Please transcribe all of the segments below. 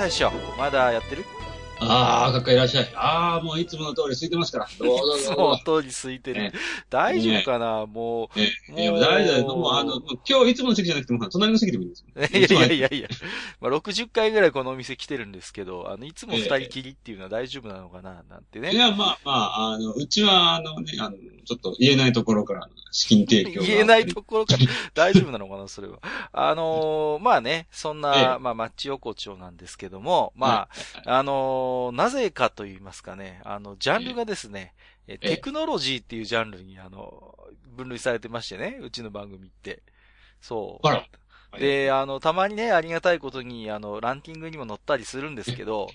大将まだやってる？ああ、かっかいらっしゃい。ああ、もういつもの通り空いてますから。どうぞどうぞ。その通り空いてる。大丈夫かな、もう。ええ、いや、大丈夫。もう、あの、今日いつもの席じゃなくても、隣の席でもいいんですよ。いやいやいやいや。まあ、60回ぐらいこのお店来てるんですけど、あの、いつも二人きりっていうのは大丈夫なのかな、なんてね。いや、まあまあ、あの、うちは、あのね、あの、ちょっと言えないところから資金提供。言えないところから？大丈夫なのかな、それは。あのー、まあね、そんな、まあ、マッチ横丁なんですけども、まあ、あのー、なぜかと言いますかね、あの、ジャンルがですね、えテクノロジーっていうジャンルに、あの、分類されてましてね、うちの番組って。そう。あら。で、あの、たまにね、ありがたいことに、あの、ランキングにも載ったりするんですけど、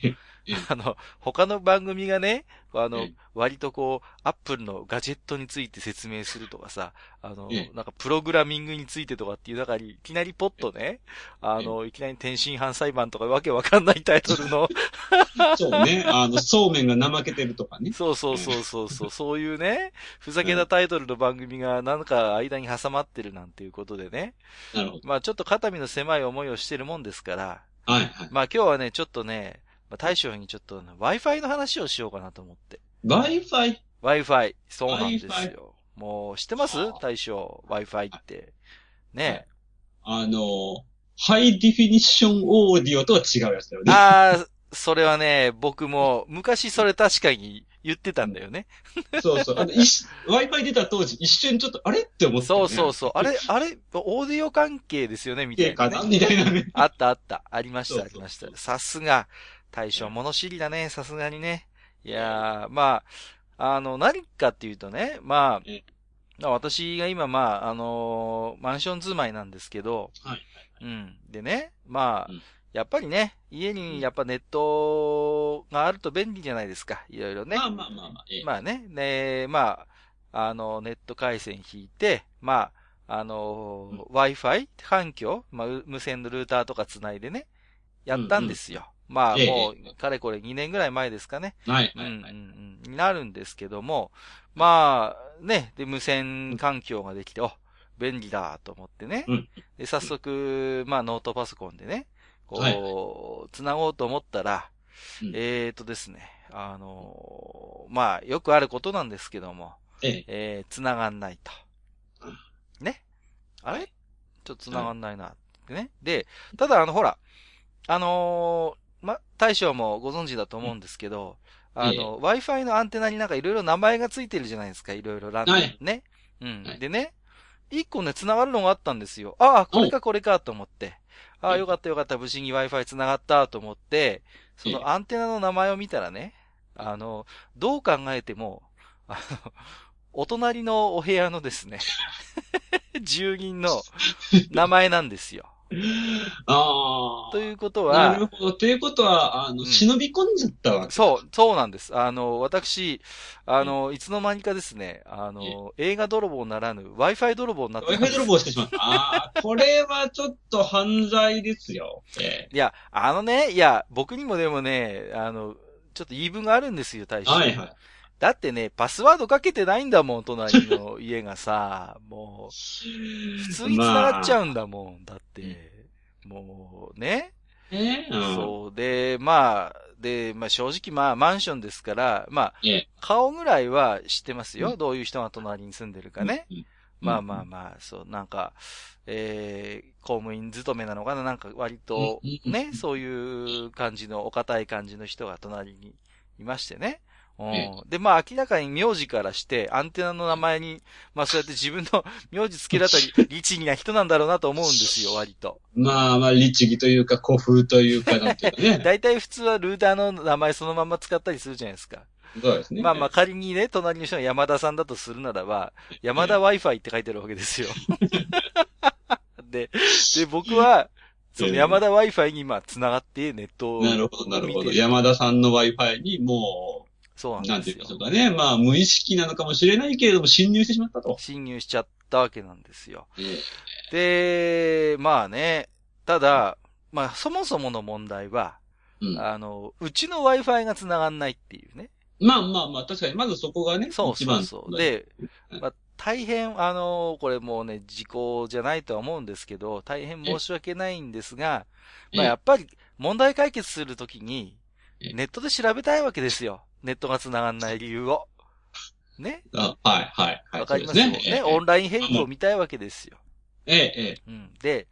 あの、他の番組がね、あの、割とこう、アップルのガジェットについて説明するとかさ、あの、なんかプログラミングについてとかっていう中に、いきなりポッとね、あの、いきなり天津飯裁判とかわけわかんないタイトルの。そうね、あの、そうめんが怠けてるとかね。そうそうそうそうそう、そういうね、ふざけたタイトルの番組がなんか間に挟まってるなんていうことでね。なるほど。まあちょっと肩身の狭い思いをしてるもんですから、はいはい。まあ今日はね、ちょっとね、まあ、大将にちょっと Wi-Fi の話をしようかなと思って。Wi-Fi?Wi-Fi。そうなんですよ。もう、知ってます？大将、Wi-Fi って。ねあの、ハイディフィニッションオーディオとは違うやつだよね。ああ、それはね、僕も、昔それ確かに言ってたんだよね。そうそう。Wi-Fi 出た当時、一瞬ちょっと、あれって思って、ね、そうそうそう。あれ、あれ、オーディオ関係ですよね？みたいな、ね。みたいなね。あったあった。ありました、ありました。さすが。大将物知りだね、さすがにね。いやー、まあ、あの、何かっていうとね、まあ、私が今、まあ、あのー、マンション住まいなんですけど、はい。うん。でね、まあ、うん、やっぱりね、家にやっぱネットがあると便利じゃないですか。いろいろね。まあまあまあまあ。ええ、まあね、ね、まあ、あの、ネット回線引いて、まあ、あの、うん、Wi-Fi 環境、まあ、無線のルーターとか繋いでね、やったんですよ。まあ、もう、かれこれ2年ぐらい前ですかね。はい。うん、うん、になるんですけども、まあ、ね、で、無線環境ができて、お、便利だと思ってね。うん、で、早速、まあ、ノートパソコンでね、こう、はい、繋ごうと思ったら、うん、えーとですね、あのー、まあ、よくあることなんですけども、えええー、繋がんないと。ね？あれ？ちょっと繋がんないなね。で、ただ、あの、ほら、あのー、ま、大将もご存知だと思うんですけど、うん、あの、Wi-Fi のアンテナになんかいろいろ名前がついてるじゃないですか、いろいろラン、はい、ね。うん、はい。でね、一個ね、繋がるのがあったんですよ。ああ、これかこれかと思って。ああ、よかったよかった、無事に Wi-Fi 繋がったと思って、そのアンテナの名前を見たらね、あの、どう考えても、あの、お隣のお部屋のですね 住人の名前なんですよ。ああ。ということは。なるほど。ということは、あの、うん、忍び込んじゃったわけそう、そうなんです。あの、私、あの、いつの間にかですね、あの、映画泥棒ならぬ Wi-Fi 泥棒になって Wi-Fi 泥棒してしまった。ああ、これはちょっと犯罪ですよ。えー、いや、あのね、いや、僕にもでもね、あの、ちょっと言い分があるんですよ、大将。はいはい。だってね、パスワードかけてないんだもん、隣の家がさ、もう、普通に繋がっちゃうんだもん、だって。もうね。えー、そう。で、まあ、で、まあ正直まあマンションですから、まあ、顔ぐらいは知ってますよ。どういう人が隣に住んでるかね。まあまあまあ、そう、なんか、えー、公務員勤めなのかな？なんか割と、ね、そういう感じの、お堅い感じの人が隣にいましてね。うん。で、まあ明らかに名字からして、アンテナの名前に、まあそうやって自分の 名字付けだったり、律儀な人なんだろうなと思うんですよ、割と。まあまあ、律儀というか、古風というか、なんていうかね。大体普通はルーターの名前そのまま使ったりするじゃないですか。そうですね。まあまあ仮にね、隣の人が山田さんだとするならば、山田 Wi-Fi って書いてあるわけですよ。で、で、僕は、その山田 Wi-Fi に今繋がってネットをなるほど、なるほど。山田さんの Wi-Fi にもそうう、なですよなんんて言いましょう。かね。まあ、無意識なのかもしれないけれども、侵入してしまったと。侵入しちゃったわけなんですよ。えで、まあね、ただ、まあそもそもの問題は、えうんあの、うちの Wi-Fi が繋がんないっていうね。まあまあまあ、確かに、まずそこがね、そうそうそう。、で、まあ、大変、あの、これもうね、時効じゃないとは思うんですけど、大変申し訳ないんですが、まあ、やっぱり問題解決するときに、えネットで調べたいわけですよ。ネットが繋がんない理由を。ね？あはい、はい、はい。わかりますよ。そうですねオンライン変更を見たいわけですよ。ええ、ええ、うん。で、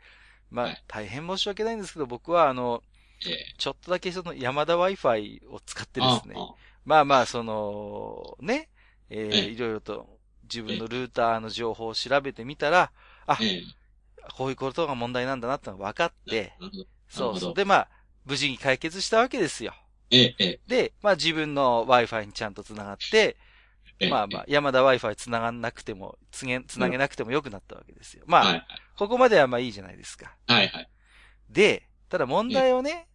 まあはい、大変申し訳ないんですけど、僕はあの、ええ。ちょっとだけその山田 Wi-Fi を使ってですね。あまあまあ、その、ね、えええー、いろいろと自分のルーターの情報を調べてみたら、あえ、え。こういうことが問題なんだなってのが分かって、そうそう。で、まあ、無事に解決したわけですよ。ええ、ええ。で、まあ自分の Wi-Fi にちゃんと繋がって、ええまあまあ、山田 Wi-Fi 繋がんなくても、つげ、繋げなくても良くなったわけですよ。まあ、はい、ここまではまあいいじゃないですか。はい、はい。で、ただ問題をね、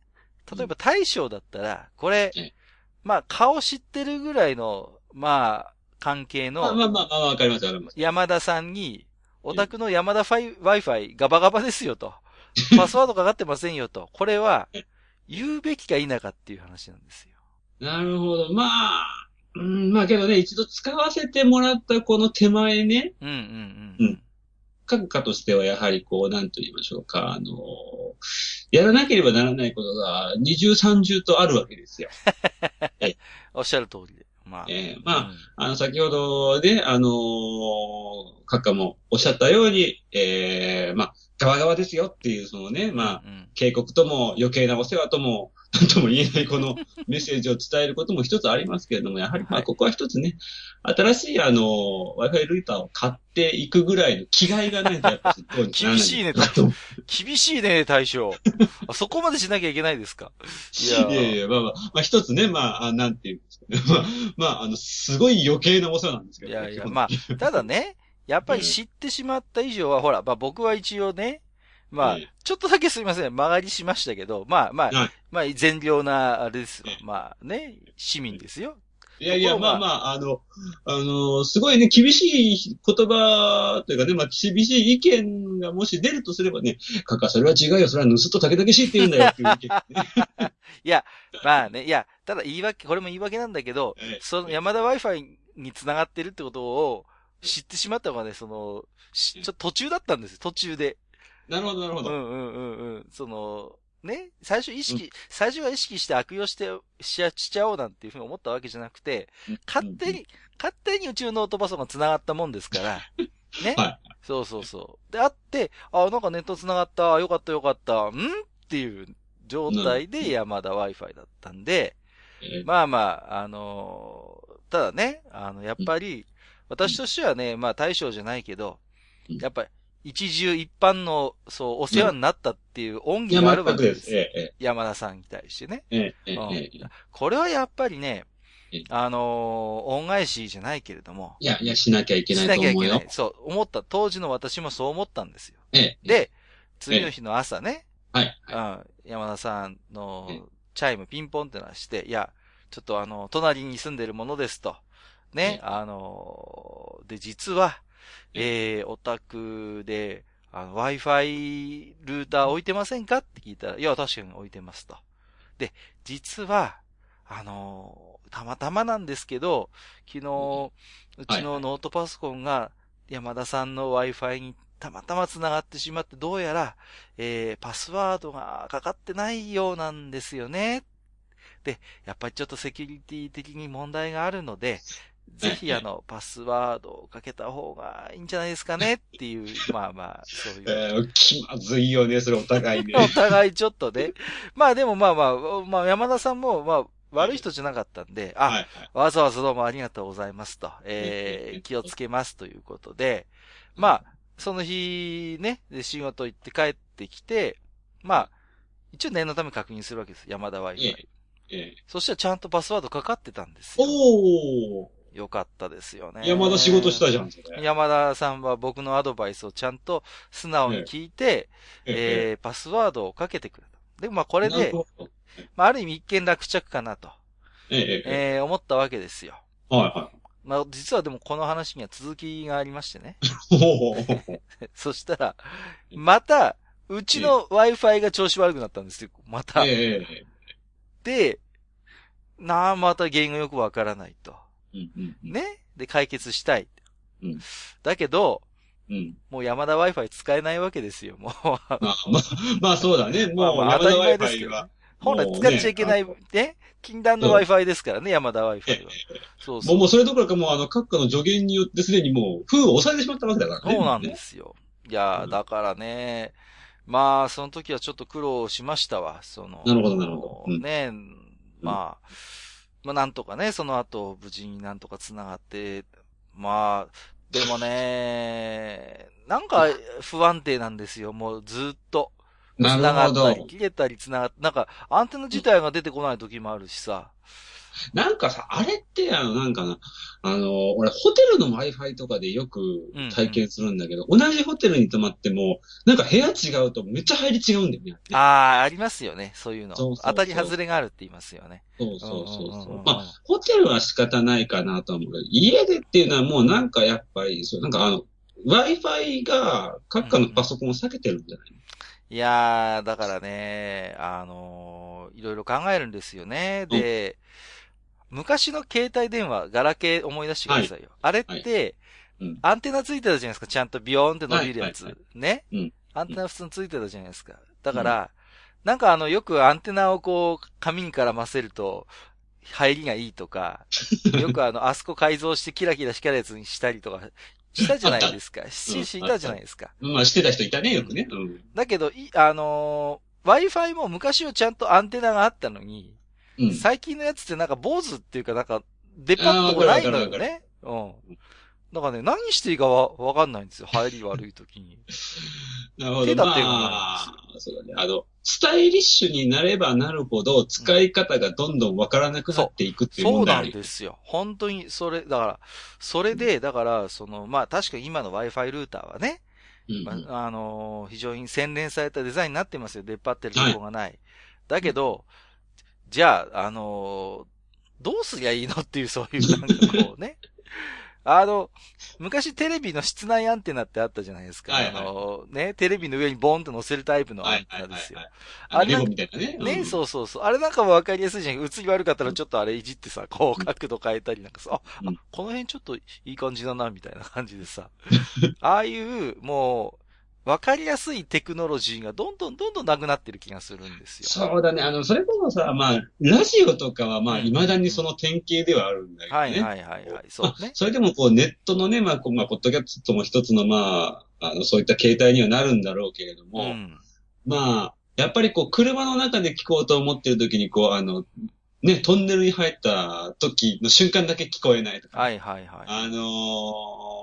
例えば大将だったら、これええ、まあ顔知ってるぐらいの、まあ、関係まあのまあまあまあ、わかります、わかります。山田さんに、お宅の山田ファイ Wi-Fi ガバガバですよと。パスワードかかってませんよと。これは、言うべきか否かっていう話なんですよ。なるほど。まあ、うん、まあけどね、一度使わせてもらったこの手前ね、うんうんうん。うん閣下としてはやはりこう、なんと言いましょうか、あの、やらなければならないことが二重三重とあるわけですよ。おっしゃる通りで。まあ。ええまあうんあの、先ほどね、あの閣下もおっしゃったように、ええまあ、側側ですよっていう、そのね、まあ、うん警告とも余計なお世話とも、なんとも言えないこの メッセージを伝えることも一つありますけれども、やはりまはいあここは一つね、新しいあの、Wi-Fi ルーターを買っていくぐらいの気概がないとやっぱり厳しいね厳しいね、大将。あそこまでしなきゃいけないですか？いやういやいや、まあまあ、まあ一つね、まあ、あなんていうんですかね。まあ、まあ、あの、すごい余計なお世話なんですけど、いやいや、まあ、ただね、やっぱり知ってしまった以上は、ほら、まあ僕は一応ね、まあええ、ちょっとだけすいません、曲がりしましたけど、まあまはいあ、まあ、善良な、あれですよええ。まあね、市民ですよ。いやいや、まあまあ、あの、あの、すごいね、厳しい言葉というかね、まあ、厳しい意見がもし出るとすればね、かか、それは違うよ、それは盗っと竹々しいって言うんだよって いう意見、ね。まあね、いや、ただ言い訳、これも言い訳なんだけど、ええその山田 Wi-Fi に繋がってるってことを知ってしまったのがね、その、しちょっと途中だったんですよ、途中で。なるほど、なるほど。うんうんうんうん。その、ね、最初意識、最初は意識して悪用して、しちゃしちゃおうなんていうふうに思ったわけじゃなくて、勝手に、勝手に宇宙ノートパソコンが繋がったもんですから、ね。はい。そうそうそう。で、あって、あ、なんかネット繋がった、よかったよかった、ん？っていう状態で山田 Wi-Fi だったんで、ええ。まあまあ、あのーただね、あの、やっぱり、私としてはね、まあ大将じゃないけど、うん。やっぱり、一重一般の、そう、お世話になったっていう恩義があるわ。けですすよ。ええ、山田さんに対してね。ええ、ええ、うんええ。これはやっぱりねええ、あのー恩返しじゃないけれども、いや、いや、しなきゃいけなしいと思うよなきゃいけない。。そう、思った。当時の私もそう思ったんですよ。ええ。で、次の日の朝ね、はい。うん、山田さんのええチャイムピンポンって鳴らして、いや、ちょっとあの、隣に住んでるものですと。ねえ、あの、で、実は、えー、お宅で、あの、Wi-Fi ルーター置いてませんか？って聞いたら、いや、確かに置いてますと。で、実は、あの、たまたまなんですけど、昨日、うちのノートパソコンが山田さんの Wi-Fi にたまたま繋がってしまって、どうやら、えー、パスワードがかかってないようなんですよね。で、やっぱりちょっとセキュリティ的に問題があるので、ぜひあの、パスワードをかけた方がいいんじゃないですかねっていう、まあまあ、そういう。えー、気まずいよね、それお互いね。お互いちょっとね。まあでもまあまあ、まあ山田さんも、まあ、悪い人じゃなかったんで、あ、はい、はい。わざわざどうもありがとうございますと、えー、気をつけますということで、まあ、その日ね、で仕事行って帰ってきて、まあ、一応念のため確認するわけです。山田。えええ。そしたらちゃんとパスワードかかってたんですよ。おー。よかったですよね。山田仕事したじゃん、それ。山田さんは僕のアドバイスをちゃんと素直に聞いて、ええーパスワードをかけてくれた。で、まあこれでまあある意味一見落着かなと、ええ、思ったわけですよ。はいはまあ実はでもこの話には続きがありましてね。そしたら、また、うちの Wi-Fi が調子悪くなったんですよ。また。ええ、ええ。で、なあ、また原因がよくわからないと。うんうんうん。ね？で、解決したい。うんだけど、うん。もう山田 Wi-Fi 使えないわけですよ、もう。まあ、まあ、まあそうだね。もう、まあまあ当たり前ですけどねは。本来使っちゃいけない、もね？禁断の Wi-Fi ですからね、山田 Wi-Fi は。そうそう。もう、もうそれどころかもう、あの、閣下の助言によってすでにもう、封を押さえてしまったわけだからね。そうなんですよ。いやだからね、まあ、その時はちょっと苦労しましたわ、その。なるほどなるほどうんねまあ、まあ、なんとかね、その後、無事になんとか繋がって、まあ、でもね、なんか不安定なんですよ、もうずっと。な繋がったり、。切れたり繋がっなんか、アンテナ自体が出てこない時もあるしさ。なんかさ、あれって、あの、なんかな、あの、俺、ホテルの Wi-Fi とかでよく体験するんだけど、同じホテルに泊まっても、なんか部屋違うとめっちゃ入り違うんだよね。ああ、ありますよね、そういうの。そうそうそう当たり外れがあるって言いますよね。そうそうそううんうんうんうん。そうまあ、ホテルは仕方ないかなと思うけど、家でっていうのはもうなんかやっぱり、そうなんかあの、Wi-Fi が各家のパソコンを避けてるんじゃないいやー、だからね、あのーいろいろ考えるんですよね。で、昔の携帯電話、ガラケー思い出してくださいよ。あれって、うんアンテナついてたじゃないですか。ちゃんとビヨーンって伸びるやつ。ね、うんアンテナ普通についてたじゃないですか。だから、なんかあの、よくアンテナをこう、紙に絡ませると、入りがいいとか、よくあの、あそこ改造してキラキラ光るやつにしたりとか、したじゃないですか。し、したじゃないですか。まあ、してた人いたね、よくね。うん。だけど、い、あのー Wi-Fi も昔はちゃんとアンテナがあったのに、うん。最近のやつってなんか坊主っていうかなんか、出っ張っとこないのよね。うん。だからね、何していいかわ、わかんないんですよ。入り悪い時に。なるほど。ま手立てがないあ、そうだね。あの、スタイリッシュになればなるほど、使い方がどんどんわからなくなっていくっていうそうなん問題ある。ですよ。本当に、それ、だから、それで、だから、その、まあ確かに今の Wi-Fi ルーターはね、うんまあ、あのー非常に洗練されたデザインになってますよ。出っ張ってるとこがない。だけど、じゃあ、あのーどうすりゃいいのっていう、そういう、なんかこうね。あの、昔テレビの室内アンテナってあったじゃないですか。はいはいあのーね、テレビの上にボンと乗せるタイプのアンテナですよ。あれみたいなね。ね、うんそうそうそう。あれなんかもわかりやすいじゃん。映り悪かったらちょっとあれいじってさ、こう角度変えたりなんかさ、あ、うんあこの辺ちょっといい感じだな、みたいな感じでさ。ああいう、もう、わかりやすいテクノロジーがどんどんどんどんなくなってる気がするんですよ。そうだね。あの、それこそさ、まあ、ラジオとかはまあ、うん未だにその典型ではあるんだけどね。はいはいはいはい。そうね。それでもこうネットのね、まあ、こうまあ、ポッドキャストも一つのまあ、あの、そういった形態にはなるんだろうけれども、うん。まあ、やっぱりこう、車の中で聞こうと思ってる時に、こう、あの、ね、トンネルに入った時の瞬間だけ聞こえないとか。はいはいはい。あのー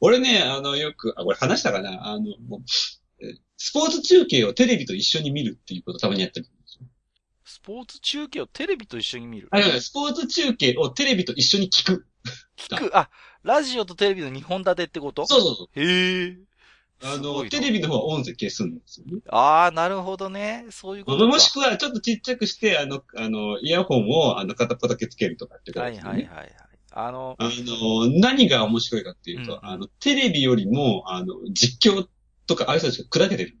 俺ね、あの、よく、あ、これ話したかな？あの、スポーツ中継をテレビと一緒に見るっていうことをたまにやってるんですよ。スポーツ中継をテレビと一緒に見る？あ、いやスポーツ中継をテレビと一緒に聞く。聞く、あ、ラジオとテレビの2本立てってこと？そうそうそう。へえ。あの、テレビの方は音声消すんですよね。ああ、なるほどね。そういうことか。もしくは、ちょっとちっちゃくして、あの、あの、イヤホンを、あの、片っぽだけつけるとかってことはいですよね。はいはいはい。あの、あの、何が面白いかっていうと、うんあの、テレビよりも、あの、実況とか、ああいう人たちが砕けてる。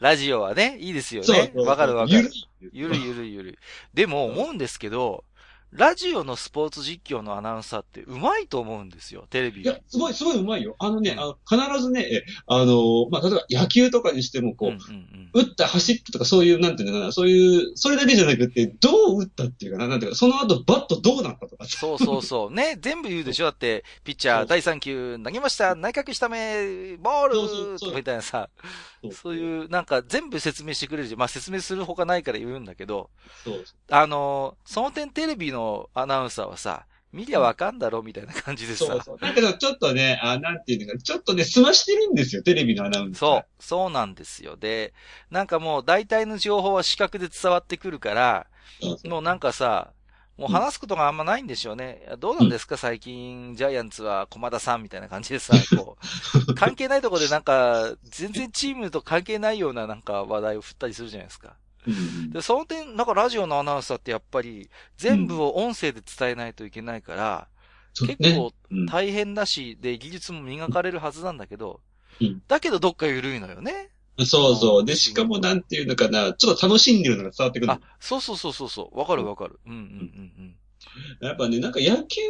ラジオはね、いいですよね。わかるわかる。ゆゆるゆるゆる。でも思うんですけど、ラジオのスポーツ実況のアナウンサーってうまいと思うんですよ、テレビ。いや、すごい、すごい上手いよ。あのね、うんあの必ずね、えあの、まあ、例えば野球とかにしても、こう、うんうんうん打った走ったとかそういう、なんていうのかな、そういう、それだけじゃなくて、どう打ったっていうかな、なんていうか、その後バットどうなったとかさ。そうそうそう。ね、全部言うでしょだって、ピッチャー第3球投げました、内角下目、ボールそうそうみたいなさ、そういう、なんか全部説明してくれるじゃん。まあ説明するほかないから言うんだけど、そうあの、その点テレビのアナウンサーはさ、見りゃわかんだろみたいな感じでさ。そうそう。だけど、ちょっとね、あなんていうのか、ちょっとね、済ましてるんですよ、テレビのアナウンス。そう、そうなんですよ。で、なんかもう大体の情報は視覚で伝わってくるから、そうそうもうなんかさ、もう話すことがあんまないんでしょうね。どうなんですか最近、ジャイアンツは駒田さんみたいな感じでさ、こう、関係ないところでなんか、全然チームと関係ないようななんか話題を振ったりするじゃないですか。うんで、その点、なんかラジオのアナウンサーってやっぱり、全部を音声で伝えないといけないから、そうね結構うん大変だし、で、技術も磨かれるはずなんだけどうん、だけどどっか緩いのよね。そうそう。で、しかもなんていうのかな、ちょっと楽しんでるのが伝わってくるあ。、そうそうそうそうそう。わかるわかる。うんうんうんやっぱね、なんか野球、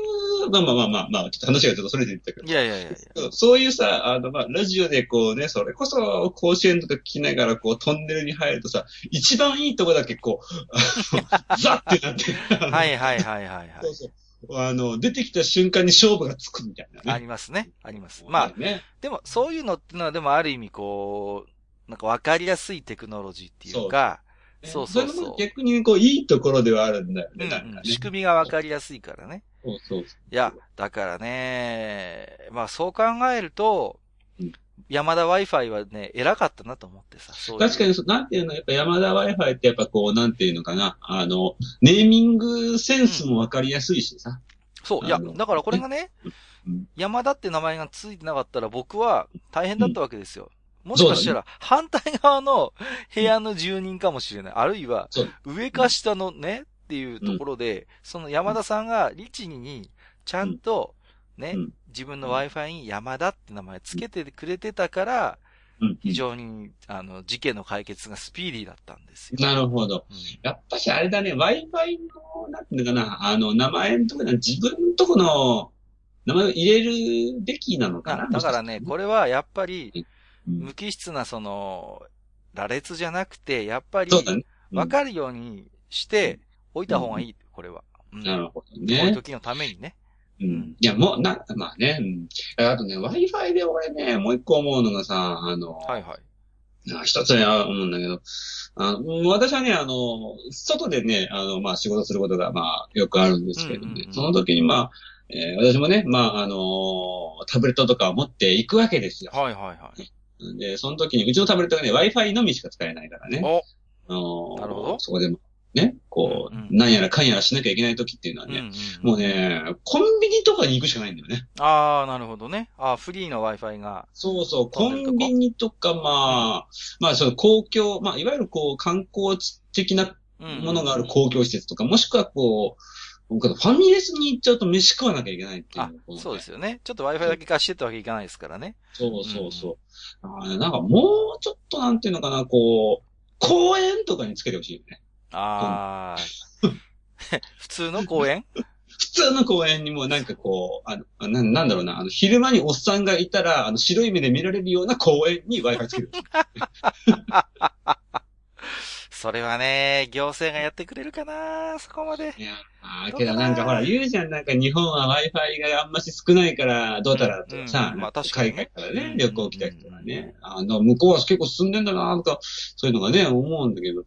まあまあまあまあ、まあ、ちょっと話がちょっとそれていったけうん。ど。いやいやいや。そういうさ、あの、まあ、ラジオでこうね、それこそ甲子園とか聞きながらこうトンネルに入るとさ、一番いいとこだけこう、ザッってなって。はいはいはいはいはい。そうそう。あの、出てきた瞬間に勝負がつくみたいなね。ありますね。あります。まあ、ね、でもそういうのってのはでもある意味こう、なんかわかりやすいテクノロジーっていうか、そうそうそうれも逆にこう、いいところではあるんだよね、うん仕組みがわかりやすいからね。そうそういや、だからね、まあそう考えるとうん、山田 Wi-Fi はね、偉かったなと思ってさ。そう確かにそう、なんていうの、やっぱ山田 Wi-Fi ってやっぱこう、なんていうのかな、あの、ネーミングセンスもわかりやすいしさ。そう、いやだからこれがねうん、山田って名前がついてなかったら僕は大変だったわけですよ。もしかしたら反対側の部屋の住人かもしれない。あるいは上か下のねっていうところで、その山田さんが律儀にちゃんとねうん、自分の Wi-Fi に山田って名前つけてくれてたから、うん。非常に、あの、事件の解決がスピーディーだったんですよ。なるほど。うん。やっぱしあれだね、Wi-Fi の、なんていうのかな、あの、名前のところ自分のとこの名前を入れるべきなのかあな。だからね、これはやっぱり、うん無機質なその、羅列じゃなくて、やっぱり、わかるようにして、置いた方がいい、これは。うんなるほどこういうね。時のためにね。うん。いや、もう、な、まあね。うんあとね、Wi-Fi で俺ね、もう一個思うのがさ、あの、はいはい。あ一つは思うんだけど、あのうん私はね、あの、外でね、あの、まあ仕事することが、まあよくあるんですけどね、その時にまあ、えー私もね、まああの、タブレットとかを持っていくわけですよ。はいはいはい。で、その時に、うちのタブレットがね、Wi-Fi のみしか使えないからね。お、なるほどそこでも、ね、こう、うんうんなんやらかんやらしなきゃいけない時っていうのはね、うんうんもうね、コンビニとかに行くしかないんだよね。ああ、なるほどね。ああ、フリーの Wi-Fi が。そうそう、コンビニとか、まあ、まあ、その公共、まあ、いわゆるこう、観光地的なものがある公共施設とか、もしくはこう、僕ファミレスに行っちゃうと飯食わなきゃいけないっていうそうですよね。ちょっと Wi-Fi だけ貸してってわけいかないですからね。そうそうそう。あーなんかもうちょっとなんていうのかな、こう、公園とかにつけてほしいよね。ああ。普通の公園？普通の公園にもなんかこう、あの、あななんだろうな、あの、昼間におっさんがいたら、あの、白い目で見られるような公園に Wi-Fi つける。それはね、行政がやってくれるかなそこまで。いや、あーけどなんかほら、言うじゃん、なんか日本は Wi-Fi があんまし少ないから、どうたらと。かさ、うん。うんまあ確かに海ね外からね、うん。旅行来た人がね、あの、向こうは結構進んでんだなとか、そういうのがね、思うんだけど、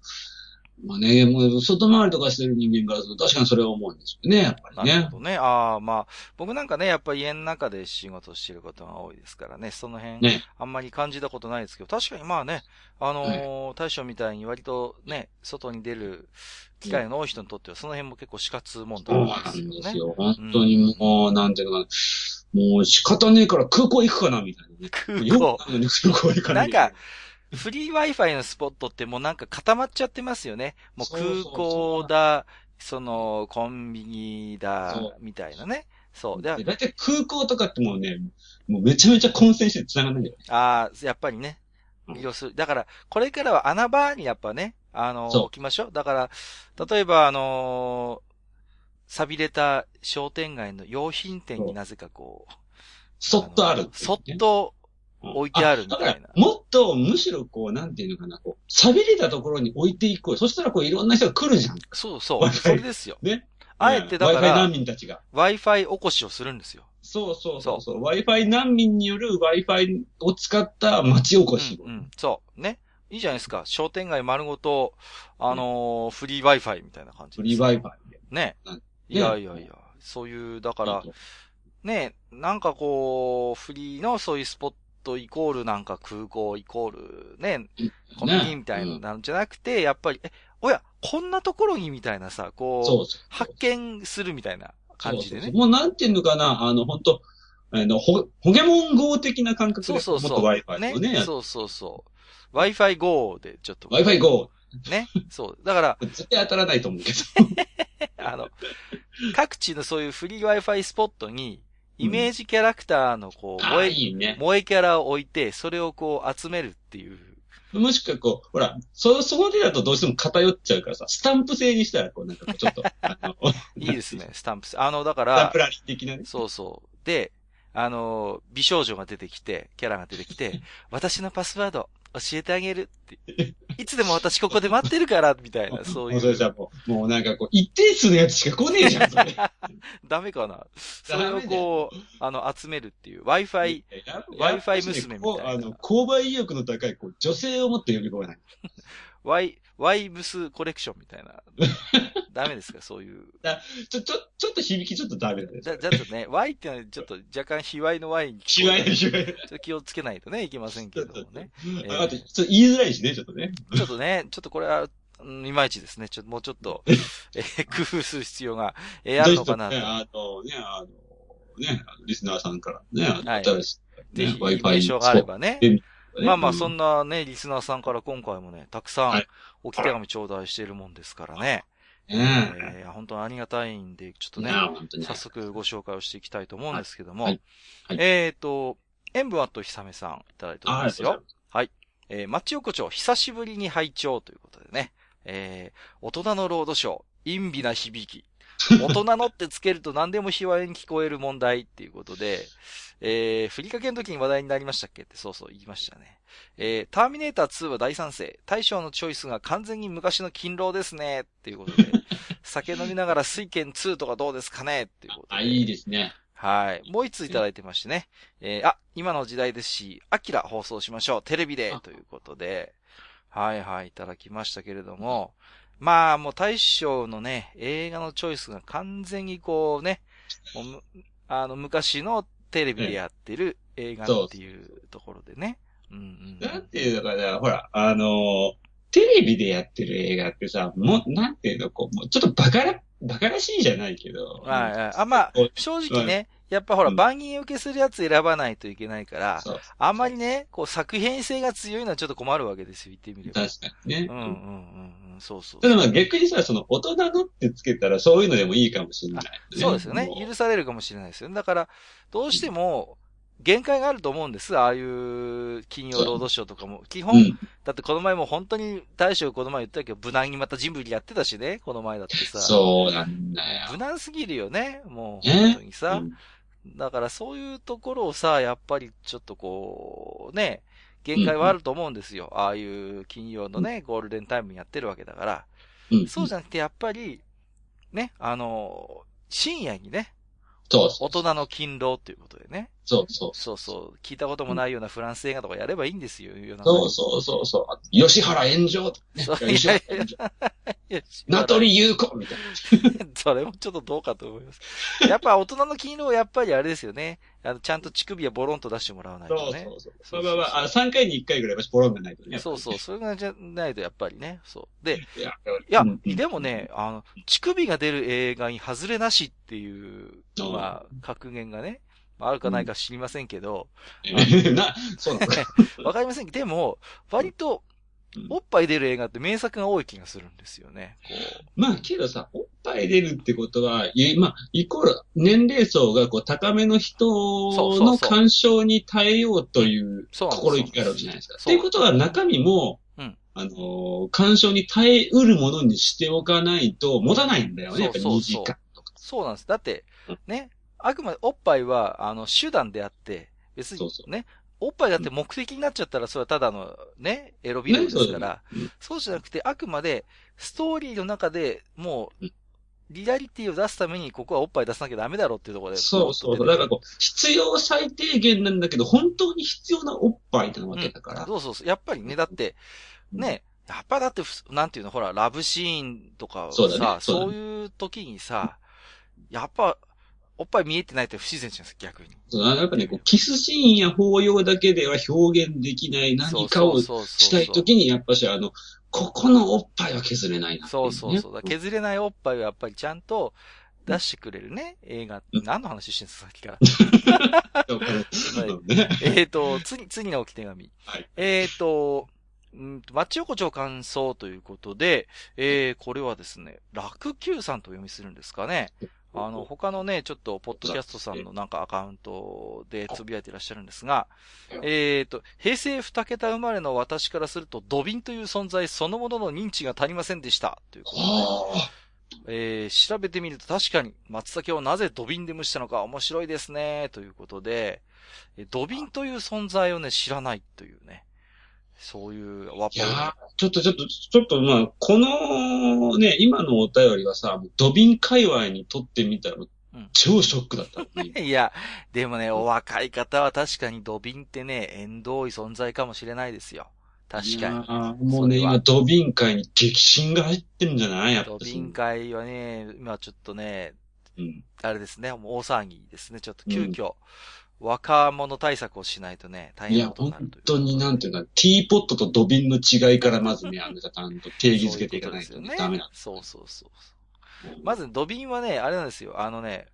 まあね、もう外回りとかしてる人間からすると確かにそれは思うんですよね、やっぱりねなるほ。どね。ああ、まあ、僕なんかね、やっぱり家の中で仕事してることが多いですからね、その辺、ね。あんまり感じたことないですけど、確かにまあね、あのー大将みたいに割とね、外に出る機会の多い人にとっては、その辺も結構死活問そうな題なんんでよね。ですすよ。本当にもう、なんていうのかな、もう仕方ねえから空港行くかな、みたいなね。空よ港。空港行かなないんか、フリー Wi-Fi のスポットってもうなんか固まっちゃってますよね。もう空港だ、その、コンビニだそ、みたいなね。そう。だいたい空港とかってもうね、もうめちゃめちゃ混戦して繋がんないんだよ。ああ、やっぱりね。する。だから、これからは穴場にやっぱね、あの、置きましょう。だから、例えばあの錆びれた商店街の用品店になぜかこう、そっとあるねそっと置いてあるみたいなだから、もっと、むしろこう、なんていうのかな、こう、錆びれたところに置いていこう。そしたらこう、いろんな人が来るじゃん。そうそう、Wi-Fi それですよ。ね。あえてだか Wi-Fi ら難、民たちが。Wi-Fi 起こしをするんですよ。そうそうそうそう。Wi-Fi 難民による Wi-Fi を使った街おこし。うん、うん、そう。ね。いいじゃないですか。商店街丸ごと、あのーフリー Wi-Fi みたいな感じフリーイ Wi-Fi で。ねうん。いやいやいや。そういう、だから、ね、なんかこう、フリーのそういうスポットイコールなんか空港イコールね、コミュニティみたいねうんなんじゃなくて、やっぱり、え、おや、こんなところにみたいなさ、こう。発見するみたいな感じでね。もうなんていうのかな、あの、本当あの、ほ、ホゲモン GO 的な感覚で、そうそうそう。もっと Wi-Fi をね、やっそうそうそう。Wi-Fi Go でちょっと。Wi-Fi GO。ね。そう。だから、絶対当たらないと思うけど。あの、各地のそういうフリー Wi-Fi スポットに、イメージキャラクターのこう、ああ、萌え、いいね。萌えキャラを置いて、それをこう集めるっていう。もしくはこう、ほら、そ、その手だとどうしても偏っちゃうからさ、スタンプ製にしたら、こう、なんかこうちょっと、あの、いいですね、スタンプ。あの、だからスタンプ、ラリー的なね。そうそう。で、あの、美少女が出てきて、キャラが出てきて、私のパスワード教えてあげるって。いつでも私ここで待ってるから、みたいな、そういう。じゃもう、もうなんかこう、一定数のやつしか来ねえじゃん、それ。ダメかなそれをこう、あの、集めるっていう。Wi-Fi、や Wi-Fi 娘みたいなあの、購買意欲の高い、こう、女性をもって呼び込まない。Y、Y ブスコレクションみたいな。ダメですか？そういう。ちょ、ちょ、ちょっと響きちょっとダメだね。じゃ、じゃあちょっとね、Y ってのはちょっと若干卑猥の Y に聞しわいこえる。しわい。ちょっと気をつけないとね、いけませんけれどもね。えーああと、ちょっと言いづらいしね、ちょっとね。ちょっとね、ちょっとこれは、うんいまいちですね。ちょっともうちょっと、えー工夫する必要が、えーあるのかなと。ね、あの、ね、あの、ね、リスナーさんからね、はい新しい、ね Wi-Fi があればね。ねまあまあ、うそんなね、リスナーさんから今回もね、たくさんはい置き手紙頂戴しているもんですからね。ねえー本当にありがたいんで、ちょっとえ。ね。早速ご紹介をしていきたいと思うんですけども。はいはいえっ、と、塩分アットひさめさんいただいておりあますよ。。えー、マッチ横丁、久しぶりに拝聴ということでね。えー、大人のロードショー、陰微な響き。大人のってつけると何でも卑猥に聞こえる問題っていうことで、えー、ふりかけの時に話題になりましたっけ？ってそうそう言いましたね。えー、ターミネーター2は大賛成。大将のチョイスが完全に昔の勤労ですね。っていうことで、酒飲みながら水拳2とかどうですかね？っていうことで。あ、いいですね。はい。もう一ついただいてましてね。えーあ、今の時代ですし、アキラ放送しましょう。テレビであ。ということで。はいはい、いただきましたけれども。まあ、もう大将のね、映画のチョイスが完全にこうね、もうむあの、昔のテレビでやってる映画っていうところでね。うんうんなんていうのかな、ほら、あの、テレビでやってる映画ってさ、もう、なんていうの、こう、もうちょっとバカら、バカらしいじゃないけど。はいはい。あ、まあ正直ね、やっぱほら、うん万人受けするやつ選ばないといけないから、あんまりね、こう作品性が強いのはちょっと困るわけですよ、言ってみれば。確かにね。うんうんうんうん、そうそうただまあ逆にさ、その大人のってつけたらそういうのでもいいかもしれない、そうですよね。も許されるかもしれないですよね。だから、どうしても、限界があると思うんです。ああいう金曜ロードショーとかも。基本、うん。だってこの前も本当に大将この前言ったけど、無難にまたジンブリやってたしね。この前だってさ。そうなんだよ。無難すぎるよね。もうね本当にさ。うんだからそういうところをさ、やっぱりちょっとこう、ね、限界はあると思うんですよ。ああいう金曜のね、ゴールデンタイムにやってるわけだから。うんそうじゃなくて、やっぱり、ね、あの、深夜にね、そう大人の勤労ということでね。そうそう。そうそう。聞いたこともないようなフランス映画とかやればいいんですよ。そうそうそうそう。あ吉原炎上吉原炎上。名取優子みたいな。それもちょっとどうかと思います。やっぱ大人の勤労はやっぱりあれですよね。あの、ちゃんと乳首はボロンと出してもらわないそうとね。そうそう。まあまあまあ、あ3回に1回ぐらいはポロンがないとね。そうそう、それがじゃないとやっぱりね。そう。で、いや、いやうん、でもね、あの、乳首が出る映画に外れなしっていう、まあ、格言がね、あるかないか知りませんけど、な、そうなの？か。わかりませんけど、でも、割とうん、おっぱい出る映画って名作が多い気がするんですよね。こまあ、けどさ、おっぱい出るってことは、いまあ、イコール、年齢層がこう高めの人の干渉に耐えようという心意気があるわけじゃないですか。っていうことは中身も、うんあのー、干渉に耐えうるものにしておかないと持たないんだよね。やっぱ2そうそうそう時間とか。うそうなんです。だってうん、ね、あくまでおっぱいは、あの、手段であって、別にそうそうね、おっぱいだって目的になっちゃったら、それはただのね、エロビデオですから、うんそうじゃなくて、あくまで、ストーリーの中でもううん、リアリティを出すために、ここはおっぱい出さなきゃダメだろうっていうところで。そうそうそう。だからこう、必要最低限なんだけど、本当に必要なおっぱいなわけだから。そうそうそう。やっぱりね、だって、ね、やっぱだってふ、なんていうの、ほら、ラブシーンとかをさ、そうだねそうだねそういう時にさ、やっぱ、おっぱい見えてないって不自然じゃないですか、逆に。そうやっぱね、こう、キスシーンや抱擁だけでは表現できない何かをしたいときに、やっぱしあの、ここのおっぱいは削れないなっていそうそうそう。削れないおっぱいをやっぱりちゃんと出してくれるね、映画。うん何の話してんですか、さっきから。えっと、次、次の置き手紙。はいえっ、と、うんと、町横丁感想ということで、えー、これはですね、楽久さんとお読みするんですかね。あの、他のね、ちょっと、ポッドキャストさんのなんかアカウントでつぶやいていらっしゃるんですが、えっ、と、平成二桁生まれの私からすると、ドビンという存在そのものの認知が足りませんでした。ということで、はえー調べてみると確かに松茸をなぜドビンで蒸したのか面白いですね、ということで、えードビンという存在をね、知らないというね、そういうワあ。いやポーちょっとちょっと、ちょっとまあ、このね、今のお便りはさ、ドビン界隈にとってみたらうん、超ショックだったのね。いや、でもね、お若い方は確かにドビンってね、縁遠い存在かもしれないですよ。確かに。もうね、それは今、ドビン界に激震が入ってるんじゃない？やっぱドしビン会はね、今ちょっとね、うん。あれですね、もう大騒ぎですね。ちょっと急遽、若者対策をしないとね、大いや、変なことに本なるという。当になんていうか、ティーポットとドビンの違いからまずね、あの、ちゃんと定義づけていかないとそううことねダメなそうそうそうそう。んまず、ドビンはね、あれなんですよ。あのね、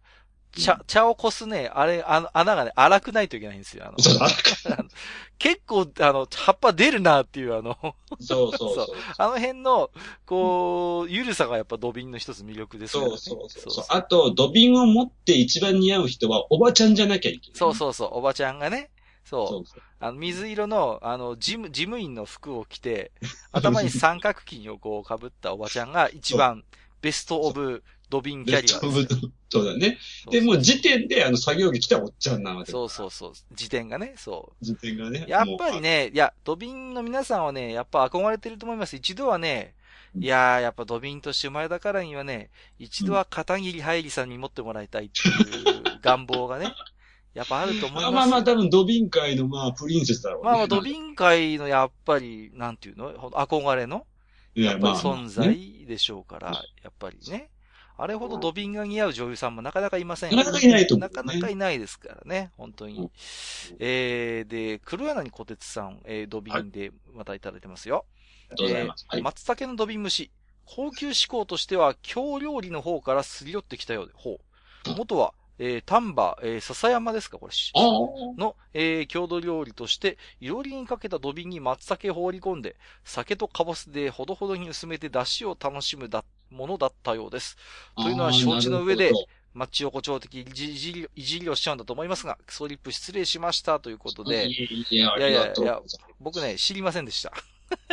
茶、茶をこすね、あれ、あの、穴がね、荒くないといけないんですよ。あの、結構、あの、葉っぱ出るなっていう、あの、そうそうそう。あの辺の、こう、ゆるさがやっぱドビンの一つ魅力ですよね。そうそうそうそうあと、ドビンを持って一番似合う人はおばちゃんじゃなきゃいけない。そうそうそう、おばちゃんがね、そう、そうそう。あの、水色の、あの、事務、事務員の服を着て、頭に三角巾をこう被ったおばちゃんが一番ベストオブドビンキャリアですよ。そうだね。で、もう時点で、あの、作業着来たおっちゃんなわけだそうそうそう。時点がね、そう。時点がね。やっぱりもね、いや、ドビンの皆さんはね、やっぱ憧れてると思います。一度はね、いやー、やっぱドビンとして生まれたからにはね、一度は片桐はいりさんに持ってもらいたいっていう願望がね、やっぱあるとう、思いますよ。まあまあまあ、多分ドビン界のまあ、プリンセスだろうね。まあまあ、ドビン界のやっぱり、なんていうの？憧れの？いや、やっぱり存在でしょうから、やっぱりね。あれほどドビンが似合う女優さんもなかなかいませんよなかなかいないとねなかなかいないですからね、本当にうん。えー、で、黒柳小鉄さん、えー、ドビンでまたいただいてますよ。ありがとうございます。はい。松茸のドビン蒸し。高級志向としては、京料理の方からすり寄ってきたようで、ほう。元は、えー、丹波、えー、笹山ですか、これ。の、えー、郷土料理として、いろりにかけた土瓶に松茸を放り込んで、酒とかぼすでほどほどに薄めて出汁を楽しむだ、ものだったようです。というのは承知の上で町横丁的いじり、いじりをしちゃうんだと思いますが、クソリップ失礼しましたということで、いやいや、います。僕ね、知りませんでした。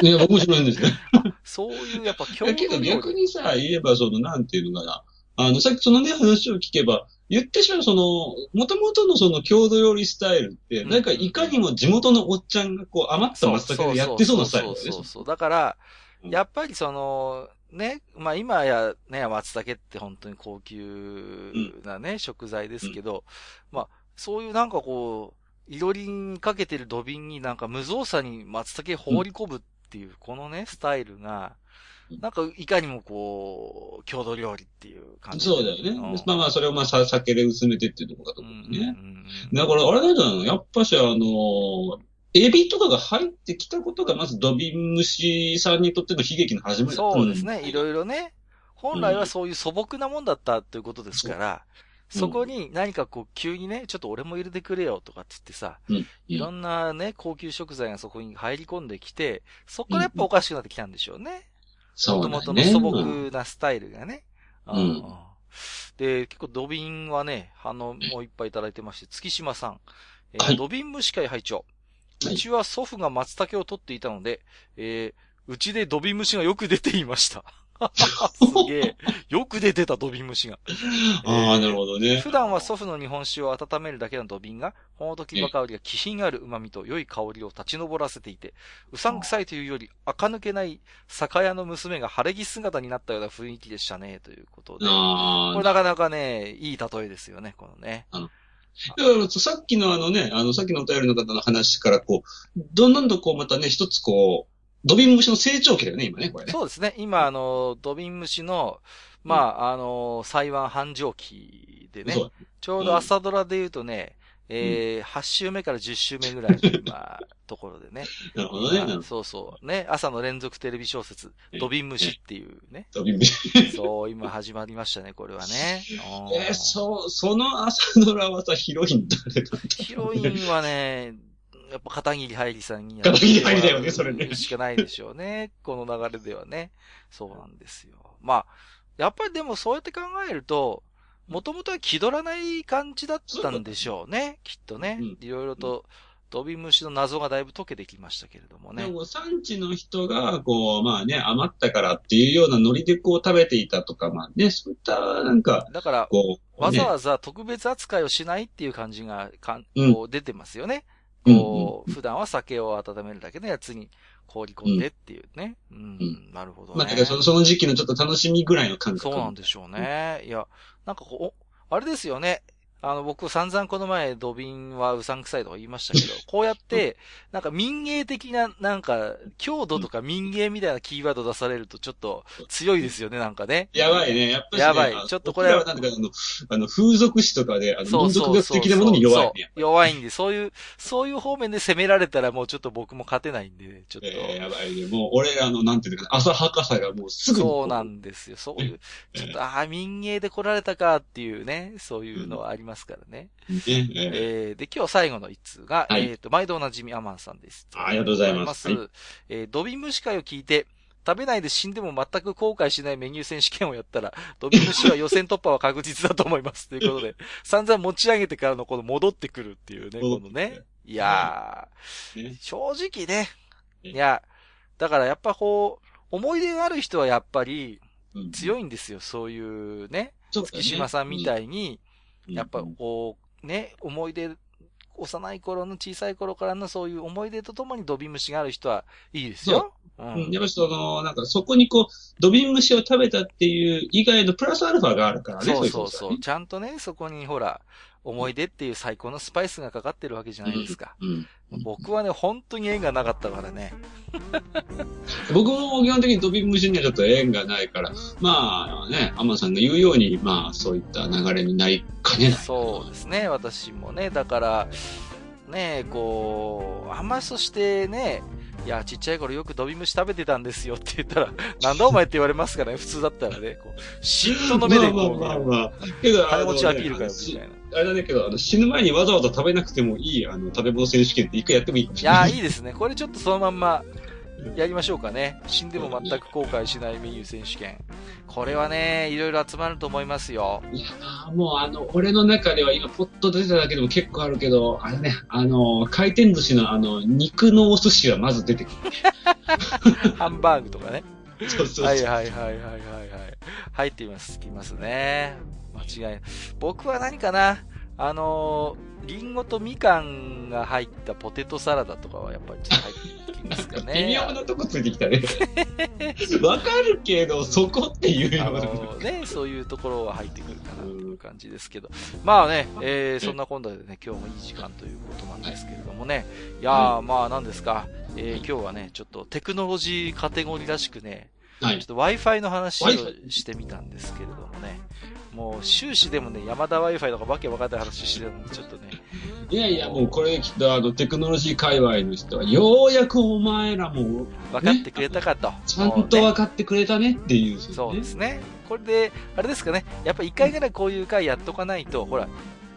いや、僕も知らないんですね。そういう、やっぱ郷だけど。逆にさ、言えば、その、なんていうのかな。あの、さっきそのね、話を聞けば、言ってしまう、その、元々のその郷土料理スタイルって、うんなんかいかにも地元のおっちゃんがこう余った松茸でやってそうなスタイルだよね。そうそうそう。だから、うんやっぱりその、ね、まあ今やね、松茸って本当に高級なね、食材ですけど、まあそういうなんかこう、いろりにかけてる土瓶になんか無造作に松茸放り込むっていう、このね、スタイルがうん、なんかいかにもこう、郷土料理っていう感じ。そうだよね。んまあまあ、それをまあさ、酒で薄めてっていうところかとうん思うね。うんうんうんだから、あれなんじゃないのやっぱし、あの、エビとかが入ってきたことが、まずドビン虫さんにとっての悲劇の始まりだったそうですね。いろいいろね。本来はそういう素朴なもんだったということですから、うんそこに何かこう急にね、ちょっと俺も入れてくれよとかって言ってさ、うん。いろんなね、高級食材がそこに入り込んできて、そこからやっぱおかしくなってきたんでしょうね。そうもとだね。もとの素朴なスタイルがね。うんで、結構土瓶はね、あの、もういっぱいいただいてまして、月島さん。えーはい土瓶蒸し会拝聴はいうちは祖父が松茸を取っていたので、えーうちで土瓶蒸しがよく出ていました。すげえ。よく出てた土瓶蒸しが。ああ、なるほどね。普段は祖父の日本酒を温めるだけの土瓶が、この時ばかりが気品ある旨味と良い香りを立ち上らせていて、うさんくさいというより、垢抜けない酒屋の娘が晴れ着姿になったような雰囲気でしたね、ということで。これなかなかね、いい例えですよね、このね。だからさっきのあのね、あの、さっきのお便りの方の話から、こう、どんどんとこう、またね、一つこう、ドビン虫の成長期だよね、今ね、これね。そうですね。今、あの、土瓶蒸しの、まあ、あの、台湾繁盛期でね、ちょうど朝ドラで言うとね、えー、8週目から10週目ぐらいの今、ところでね。なるほどね。そうそう。ね、朝の連続テレビ小説、ドビン虫っていうね。ドビン虫。そう、今始まりましたね、これはね。うんえー、そう、その朝ドラはさ、ヒロイン誰だったヒロインはね、やっぱ片桐はいりさんに片桐はいりだよねそれねしかないでしょうね。この流れではね。そうなんですよ。まあ、やっぱりでもそうやって考えると、もともとは気取らない感じだったんでしょうね。きっとねうん。いろいろと、飛び虫の謎がだいぶ解けてきましたけれどもね。でも産地の人が、こう、まあね、余ったからっていうようなノリでこう食べていたとか、まあね、そういった、なんか、だから、こう、わざね、わざ特別扱いをしないっていう感じが、かんうんこう出てますよね。うんこう、普段は酒を温めるだけのやつに放り込んでっていうね。うん、うんなるほどまあ、だねから。そのその時期のちょっと楽しみぐらいの感覚。そうなんでしょうね。いや、なんかこう、あれですよね。あの、僕散々この前、ドビンはうさんくさいとか言いましたけど、こうやって、なんか民芸的な、なんか、郷土とか民芸みたいなキーワード出されるとちょっと強いですよね、なんかね。やばいね。やっぱり、ね、やばいちょっとこれはなんかあの、あの、風俗詩とかで、あの、そう民族学そうそう的なものに弱いね。そう弱いんで、そういう、そういう方面で攻められたらもうちょっと僕も勝てないんで、ちょっと。えー、やばいね。もう、俺らの、なんていうのかな、浅はかさがもうすぐにそうなんですよ。そういう、ちょっと、ああ、民芸で来られたかっていうね、そういうのはありますからね。ね。えーえー、で、今日最後の一通が、はい。えっ、と、毎度おなじみアマンさんです。あありがとうございます。ありがとうございます。えー、ドビン虫会を聞いて、食べないで死んでも全く後悔しないメニュー選手権をやったら、ドビン虫は予選突破は確実だと思います。ということで、散々持ち上げてからのこの戻ってくるっていうね、このね。いやー、ね。正直ね、ね。いや、だからやっぱこう、思い出がある人はやっぱりうん。強いんですよ、そういうね。月島さんみたいに、うんやっぱこう、ね、思い出、幼い頃の小さい頃からのそういう思い出とともにドビムシがある人はいいですよ。ううん、やっぱりその、なんかそこにこう、ドビン虫を食べたっていう以外のプラスアルファがあるからね。そういそうそう。ことだねちゃんとね、そこにほら、思い出っていう最高のスパイスがかかってるわけじゃないですか。うん。僕はね、本当に縁がなかったからね。僕も基本的にドビン虫にはちょっと縁がないから、まあね、アマンさんが言うように、まあそういった流れになりかねない。そうですね、私もね。だから、ねこう、あんまりそしてね、いや、ちっちゃい頃よくドビムシ食べてたんですよって言ったら、なんだお前って言われますからね、普通だったらね、こう、嫉妬の目でこう、まあまあまあまあ。けど、金持ちアピールかよ、みたいな。あれだねけど、あの死ぬ前にわざわざ食べなくてもいい、あの、食べ物選手権って一回やってもいいかもしいやー、れない。いいですね。これちょっとそのまんま、やりましょうかね。死んでも全く後悔しないメニュー選手権。これはね、いろいろ集まると思いますよ。いやーもうあの、俺の中では今ポッと出ただけでも結構あるけど、あれね、あの、回転寿司のあの、肉のお寿司はまず出てく ハンバーグとかね。る。そうそうそう。はいはいはいはいはいはい。入っています、きますね。間違い。僕は何かなあのー、リンゴとみかんが入ったポテトサラダとかはやっぱりちょっと入ってすかね。微妙なとこついてきたね。わかるけど、そこっていうよあうな。のね、そういうところは入ってくるかなという感じですけど。まあね、えー、そんな今度でね、今日もいい時間ということなんですけれどもね。いやー、まあ何ですか、えー、今日はね、ちょっとテクノロジーカテゴリーらしくね、はいちょっ。と Wi-Fi の話をしてみたんですけれどもね。もう終始でもね、山田 Wi-Fi とかわけわかんない話してるので、ちょっとね、いやいや、もうこれきっとあの、テクノロジー界隈の人は、ようやくお前らも、分かってくれたかと。ちゃんと分かってくれたねっていう。そうですね。これで、あれですかね、やっぱ一回ぐらいこういう回やっとかないと、ほら、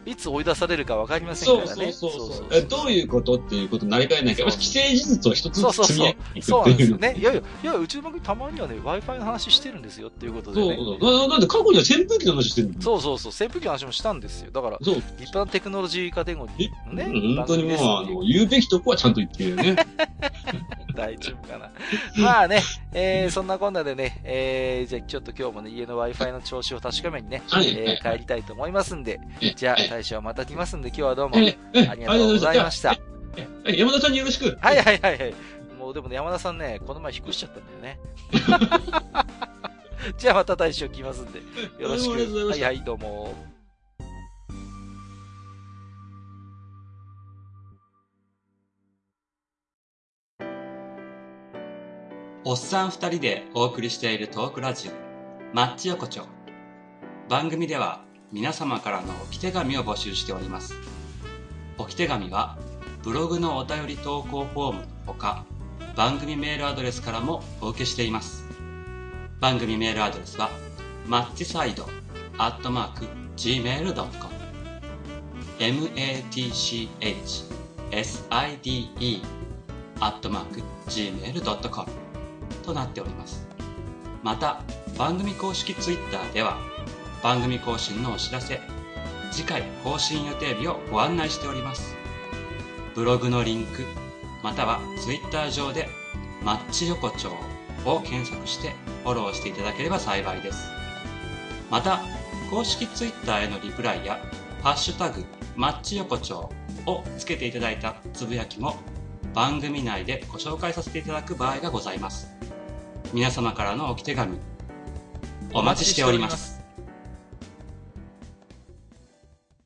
いつ追い出されるかわかりませんそうからね。そうそうそう。えどういうことっていうことになりかねないけど、そう既成事実を一つずそうそうそうつ積み上げていくそうっていうの。なんですよね。いやいや、いや、うちの番組たまにはね、Wi-Fi の話してるんですよっていうことでね。そうそう。だだって過去には扇風機の話してるの？そうそうそう、扇風機の話もしたんですよ。だから、そう。立派なテクノロジーカテゴリーのね。うん本当にもう、あの、言うべきとこはちゃんと言ってるよね。大丈夫かな。まあね、えー、そんなこんなでね、えー、じゃあちょっと今日もね、家の Wi-Fi の調子を確かめにね、はいえー、帰りたいと思いますんで、えじゃあえ大将はまた来ますんで、今日はどうもええありがとうございました。ええ山田さんによろしく。はいはいはいはい。もうでもね、山田さんね、この前引っ越しちゃったんだよね。じゃあまた大将来ますんで、よろしく。いはいはい、どうも。おっさん二人でお送りしているトークラジオ、マッチ横丁。番組では皆様からの置き手紙を募集しております。置き手紙は、ブログのお便り投稿フォームのほか、番組メールアドレスからもお受けしています。番組メールアドレスは、マッチサイドアットマーク gmail.com matchside アットマーク gmail.com となっております。また、番組公式ツイッターでは、番組更新のお知らせ、次回更新予定日をご案内しております。ブログのリンク、またはツイッター上で、マッチ横丁を検索してフォローしていただければ幸いです。また、公式ツイッターへのリプライや、ハッシュタグ、マッチ横丁をつけていただいたつぶやきも、番組内でご紹介させていただく場合がございます。皆様からのおき手紙、お待ちしております。